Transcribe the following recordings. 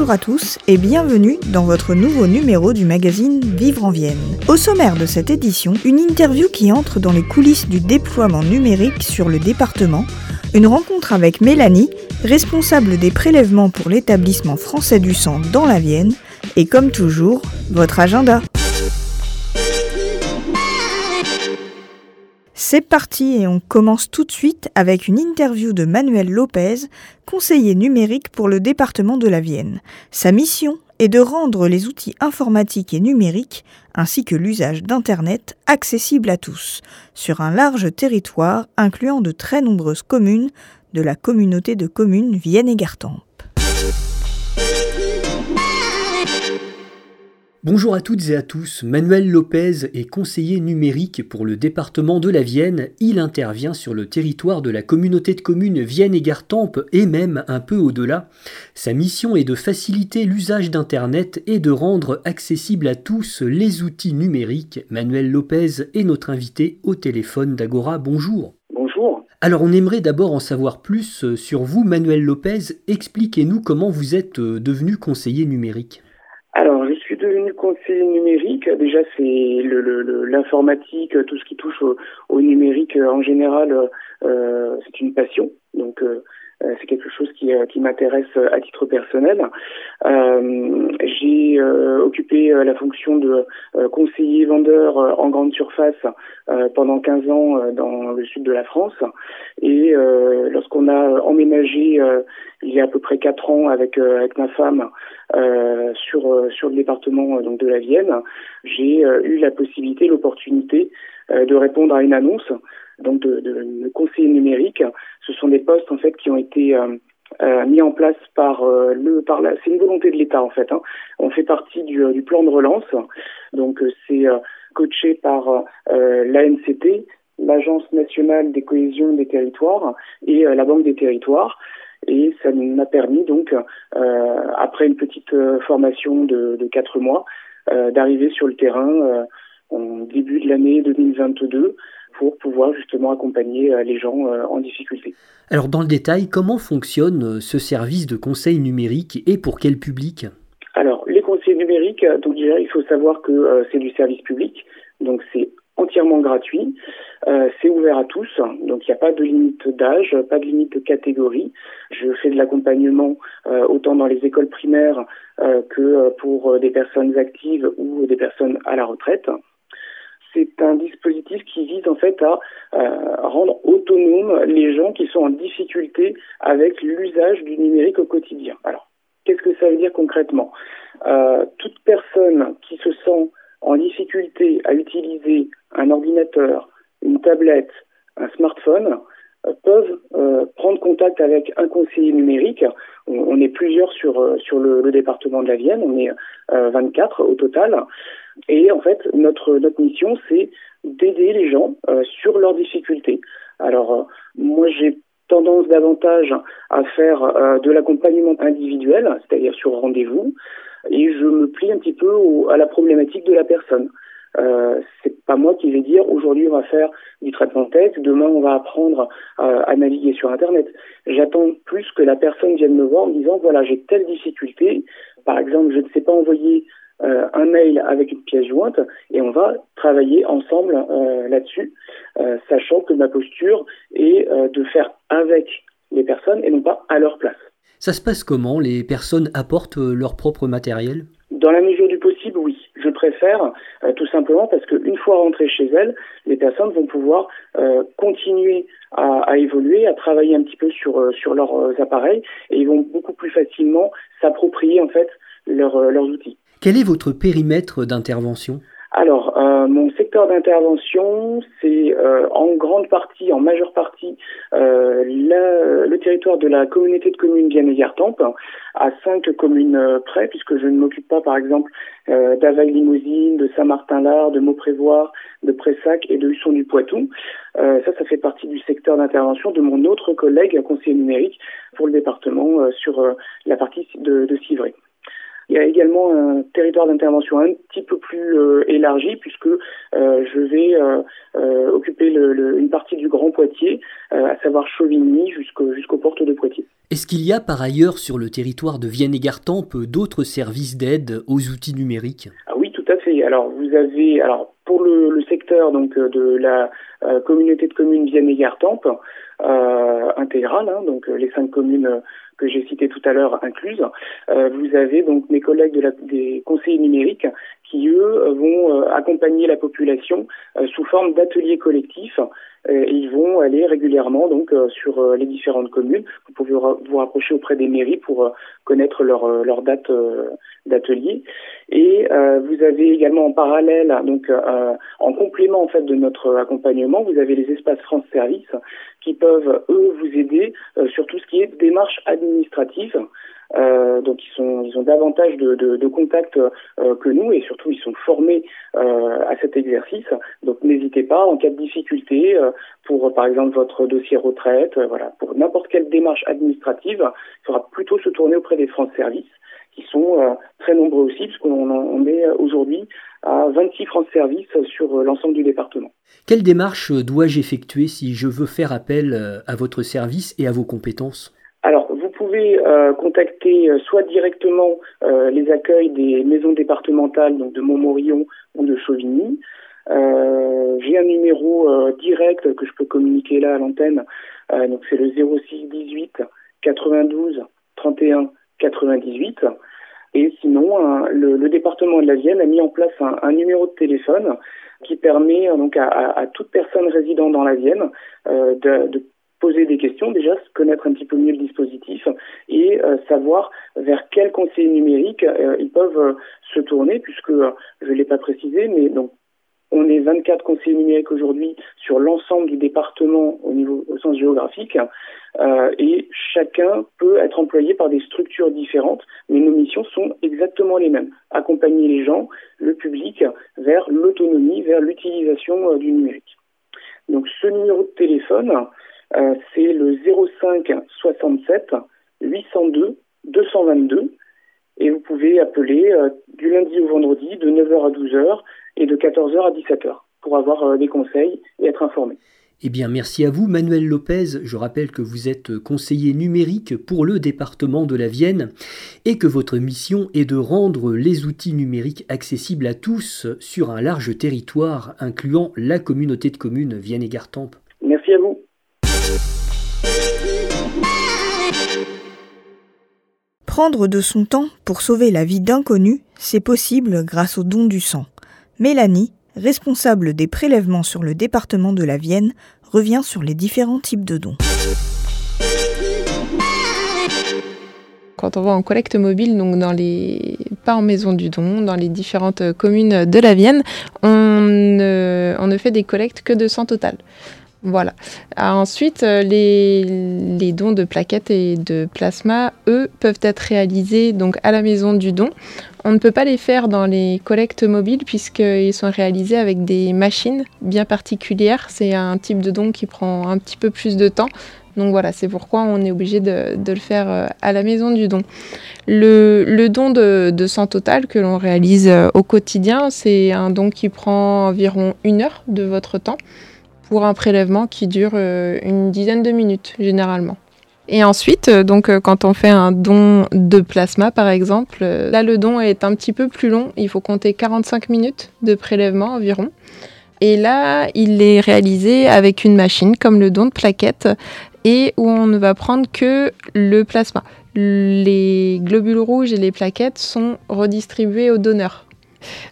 Bonjour à tous et bienvenue dans votre nouveau numéro du magazine Vivre en Vienne. Au sommaire de cette édition, une interview qui entre dans les coulisses du déploiement numérique sur le département, une rencontre avec Mélanie, responsable des prélèvements pour l'établissement français du sang dans la Vienne, et comme toujours, votre agenda. C'est parti et on commence tout de suite avec une interview de Manuel Lopez, conseiller numérique pour le département de la Vienne. Sa mission est de rendre les outils informatiques et numériques, ainsi que l'usage d'Internet, accessibles à tous, sur un large territoire incluant de très nombreuses communes de la communauté de communes Vienne Bonjour à toutes et à tous, Manuel Lopez est conseiller numérique pour le département de la Vienne. Il intervient sur le territoire de la communauté de communes Vienne et Gartempe et même un peu au-delà. Sa mission est de faciliter l'usage d'Internet et de rendre accessibles à tous les outils numériques. Manuel Lopez est notre invité au téléphone d'Agora. Bonjour. Bonjour. Alors on aimerait d'abord en savoir plus sur vous, Manuel Lopez. Expliquez-nous comment vous êtes devenu conseiller numérique. Alors, je suis devenu conseiller numérique. Déjà, c'est l'informatique, le, tout ce qui touche au, numérique en général, euh, c'est une passion. Donc, euh, c'est quelque chose qui, m'intéresse à titre personnel. Euh, j'ai occupé la fonction de conseiller vendeur en grande surface pendant 15 ans dans le sud de la France. Et lorsqu'on a emménagé il y a à peu près 4 ans avec, avec ma femme euh, sur sur le département donc de la Vienne, j'ai eu la possibilité, l'opportunité de répondre à une annonce donc de, de, conseiller numérique. Ce sont des postes en fait qui ont été euh, euh, mis en place par euh, le par la c'est une volonté de l'État en fait. Hein. On fait partie du, plan de relance, donc c'est coaché par l'ANCT, l'Agence nationale des cohésions des territoires et la Banque des territoires. Et ça m'a permis donc, après une petite formation de, de quatre mois, d'arriver sur le terrain en début de l'année 2022 pour pouvoir justement accompagner les gens en difficulté. Alors dans le détail, comment fonctionne ce service de conseil numérique et pour quel public? Alors les conseils numériques, donc déjà il faut savoir que c'est du service public, donc c'est entièrement gratuit, euh, c'est ouvert à tous, donc il n'y a pas de limite d'âge, pas de limite de catégorie. Je fais de l'accompagnement euh, autant dans les écoles primaires euh, que pour des personnes actives ou des personnes à la retraite c'est un dispositif qui vise en fait à rendre autonomes les gens qui sont en difficulté avec l'usage du numérique au quotidien. Alors, qu'est-ce que ça veut dire concrètement? Toute personne qui se sent en difficulté à utiliser un ordinateur, une tablette, un smartphone, euh, peuvent euh, prendre contact avec un conseiller numérique. On, est plusieurs sur, euh, sur le, département de la Vienne, on est 24 au total. Et en fait, notre, notre mission, c'est d'aider les gens sur leurs difficultés. Alors, moi, j'ai tendance davantage à faire de l'accompagnement individuel, c'est-à-dire sur rendez-vous, et je me plie un petit peu au, à la problématique de la personne. Euh, c'est pas moi qui vais dire aujourd'hui on va faire du traitement de texte, demain on va apprendre à, à naviguer sur Internet. J'attends plus que la personne vienne me voir en me disant voilà j'ai telle difficulté, par exemple je ne sais pas envoyer euh, un mail avec une pièce jointe et on va travailler ensemble euh, là-dessus, euh, sachant que ma posture est de faire avec les personnes et non pas à leur place. Ça se passe comment? Les personnes apportent leur propre matériel? Dans la mesure du possible, oui. Je préfère tout simplement parce qu'une fois rentrées chez elles, les personnes vont pouvoir continuer à, à, évoluer, à travailler un petit peu sur, sur leurs appareils et ils vont beaucoup plus facilement s'approprier en fait leur, leurs outils. Quel est votre périmètre d'intervention? Alors, euh, mon secteur d'intervention, c'est euh, en grande partie, en majeure partie, euh, le territoire de la communauté de communes Vienne-et-Gartempe, à cinq communes près, puisque je ne m'occupe pas, par exemple, d'Availle-Limousine, de Saint-Martin-Lard, de Mauprévoire, de Pressac et de Husson-du-Poitou. ça, ça fait partie du secteur d'intervention de mon autre collègue, conseiller numérique, pour le département sur la partie de, de Civray. Il y a également un territoire d'intervention un petit peu plus euh, élargi puisque euh, je vais euh, occuper une partie du Grand Poitiers, à savoir Chauvigny jusqu'aux portes de Poitiers. Est-ce qu'il y a par ailleurs sur le territoire de Vienne et Gartempe d'autres services d'aide aux outils numériques? Ah Oui, tout à fait. Alors vous avez alors pour le, secteur donc de la communauté de communes Vienne et Gartempe intégrale, hein, donc les cinq communes que j'ai cité tout à l'heure incluses. Euh, vous avez donc mes collègues de la, des conseillers numériques qui, eux, vont euh, accompagner la population euh, sous forme d'ateliers collectifs. Et ils vont aller régulièrement donc sur les différentes communes. Vous pouvez vous rapprocher auprès des mairies pour connaître leur, leur date d'atelier. Et vous avez également en parallèle, donc en complément en fait de notre accompagnement, vous avez les espaces France Service qui peuvent eux vous aider sur tout ce qui est démarche administrative. Euh, donc ils sont ils ont davantage de, de, de contacts euh, que nous et surtout ils sont formés euh, à cet exercice. Donc n'hésitez pas en cas de difficulté pour par exemple votre dossier retraite, voilà pour n'importe quelle démarche administrative, il faudra plutôt se tourner auprès des France Services qui sont très nombreux aussi puisqu'on on est aujourd'hui à 26 France Services sur l'ensemble du département. Quelle démarche dois-je effectuer si je veux faire appel à votre service et à vos compétences? Alors, pouvez euh, contacter euh, soit directement euh, les accueils des maisons départementales, donc de Montmorillon ou de Chauvigny. J'ai un numéro direct que je peux communiquer là à l'antenne, donc c'est le 06 18 92 31 98. Et sinon, le, département de la Vienne a mis en place un, numéro de téléphone qui permet donc à, toute personne résidant dans la Vienne de poser des questions, déjà connaître un petit peu mieux le dispositif et euh, savoir vers quel conseiller numérique euh, ils peuvent euh, se tourner, puisque je ne l'ai pas précisé, mais donc on est 24 conseillers numériques aujourd'hui sur l'ensemble du département au niveau au sens géographique et chacun peut être employé par des structures différentes, mais nos missions sont exactement les mêmes accompagner les gens, le public vers l'autonomie, vers l'utilisation du numérique. Donc ce numéro de téléphone, euh, c'est le 05 67 802 222 et vous pouvez appeler euh, du lundi au vendredi de 9h à 12h et de 14h à 17h pour avoir euh, des conseils et être informé. Eh bien, merci à vous, Manuel Lopez. Je rappelle que vous êtes conseiller numérique pour le département de la Vienne et que votre mission est de rendre les outils numériques accessibles à tous sur un large territoire incluant la communauté de communes Vienne et Gartempe. Merci à vous. Prendre de son temps pour sauver la vie d'inconnus, c'est possible grâce au don du sang. Mélanie, responsable des prélèvements sur le département de la Vienne, revient sur les différents types de dons. Quand on va en collecte mobile, donc dans les pas en maison du don, dans les différentes communes de la Vienne, on ne, on ne fait des collectes que de sang total. Voilà. Ah, ensuite, euh, les, dons de plaquettes et de plasma, eux, peuvent être réalisés donc à la maison du don. On ne peut pas les faire dans les collectes mobiles puisqu'ils sont réalisés avec des machines bien particulières. C'est un type de don qui prend un petit peu plus de temps. Donc voilà, c'est pourquoi on est obligé de, le faire euh, à la maison du don. Le, don de, de, sang total que l'on réalise euh, au quotidien, c'est un don qui prend environ une heure de votre temps pour un prélèvement qui dure euh, une dizaine de minutes généralement. Et ensuite, euh, donc euh, quand on fait un don de plasma par exemple, là le don est un petit peu plus long, il faut compter 45 minutes de prélèvement environ. Et là, il est réalisé avec une machine comme le don de plaquettes et où on ne va prendre que le plasma. Les globules rouges et les plaquettes sont redistribués aux donneurs.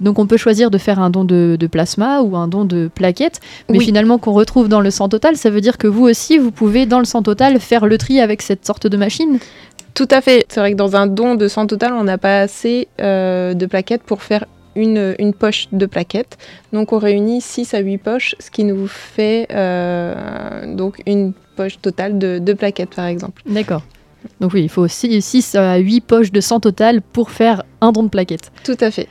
Donc on peut choisir de faire un don de, plasma ou un don de plaquettes, mais finalement qu'on retrouve dans le sang total, ça veut dire que vous aussi, vous pouvez dans le sang total faire le tri avec cette sorte de machine? Tout à fait. C'est vrai que dans un don de sang total, on n'a pas assez euh, de plaquettes pour faire une, une poche de plaquettes. Donc on réunit 6 à 8 poches, ce qui nous fait donc une poche totale de, de plaquettes par exemple. D'accord. Donc oui, il faut 6 à 8 poches de sang total pour faire un don de plaquettes. Tout à fait.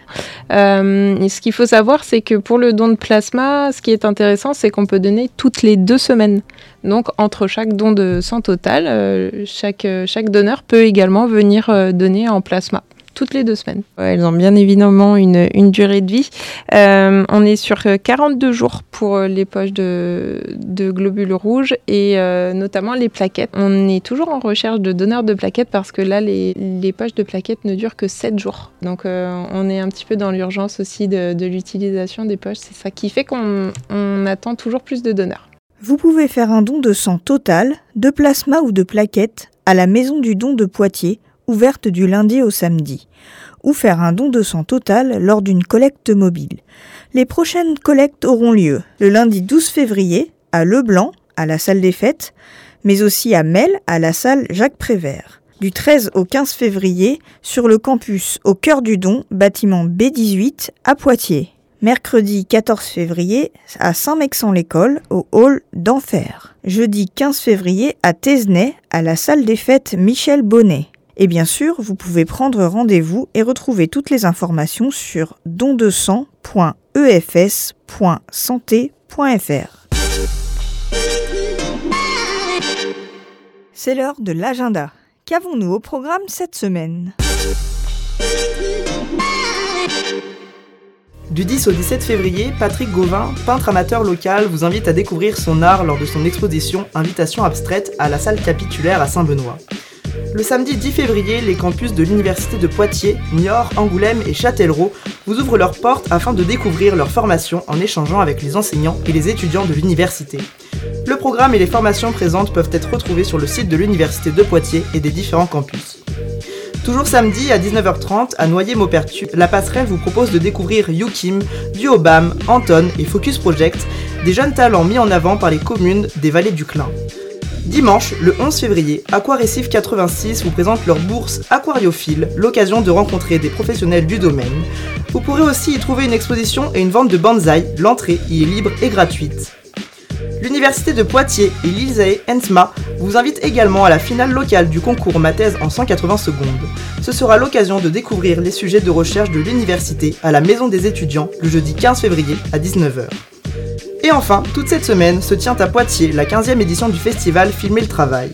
Euh, ce qu'il faut savoir, c'est que pour le don de plasma, ce qui est intéressant, c'est qu'on peut donner toutes les deux semaines. Donc entre chaque don de sang total, euh, chaque, chaque donneur peut également venir euh, donner en plasma toutes les deux semaines. Elles ont bien évidemment une, une durée de vie. Euh, on est sur 42 jours pour les poches de, de globules rouges et euh, notamment les plaquettes. On est toujours en recherche de donneurs de plaquettes parce que là, les, les poches de plaquettes ne durent que 7 jours. Donc euh, on est un petit peu dans l'urgence aussi de, de l'utilisation des poches. C'est ça qui fait qu'on on attend toujours plus de donneurs. Vous pouvez faire un don de sang total, de plasma ou de plaquettes à la Maison du don de Poitiers ouverte du lundi au samedi, ou faire un don de sang total lors d'une collecte mobile. Les prochaines collectes auront lieu le lundi 12 février à Leblanc, à la salle des fêtes, mais aussi à Mel, à la salle Jacques Prévert. Du 13 au 15 février, sur le campus au cœur du don, bâtiment B18 à Poitiers. Mercredi 14 février à Saint-Mexan-l'École, au hall d'Enfer. Jeudi 15 février à Tesnay, à la salle des fêtes Michel Bonnet. Et bien sûr, vous pouvez prendre rendez-vous et retrouver toutes les informations sur dondesang.efs.santé.fr. C'est l'heure de l'agenda. Qu'avons-nous au programme cette semaine? Du 10 au 17 février, Patrick Gauvin, peintre amateur local, vous invite à découvrir son art lors de son exposition Invitation abstraite à la salle capitulaire à Saint-Benoît. Le samedi 10 février, les campus de l'Université de Poitiers, Niort, Angoulême et Châtellerault vous ouvrent leurs portes afin de découvrir leur formation en échangeant avec les enseignants et les étudiants de l'université. Le programme et les formations présentes peuvent être retrouvés sur le site de l'Université de Poitiers et des différents campus. Toujours samedi à 19h30 à Noyer-Maupertu, la passerelle vous propose de découvrir Yukim, Duobam, Anton et Focus Project, des jeunes talents mis en avant par les communes des vallées du Clin. Dimanche, le 11 février, Aquarécif 86 vous présente leur bourse Aquariophile, l'occasion de rencontrer des professionnels du domaine. Vous pourrez aussi y trouver une exposition et une vente de bonsaï, l'entrée y est libre et gratuite. L'Université de Poitiers et l'ILSAE ENSMA vous invitent également à la finale locale du concours Ma thèse en 180 secondes. Ce sera l'occasion de découvrir les sujets de recherche de l'université à la Maison des étudiants le jeudi 15 février à 19h. Et enfin, toute cette semaine se tient à Poitiers la 15e édition du festival Filmer le Travail.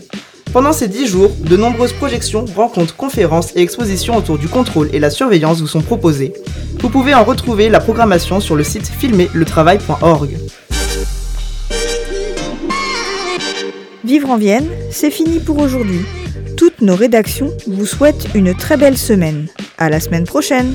Pendant ces 10 jours, de nombreuses projections, rencontres, conférences et expositions autour du contrôle et la surveillance vous sont proposées. Vous pouvez en retrouver la programmation sur le site filmerletravail.org. Vivre en Vienne, c'est fini pour aujourd'hui. Toutes nos rédactions vous souhaitent une très belle semaine. À la semaine prochaine!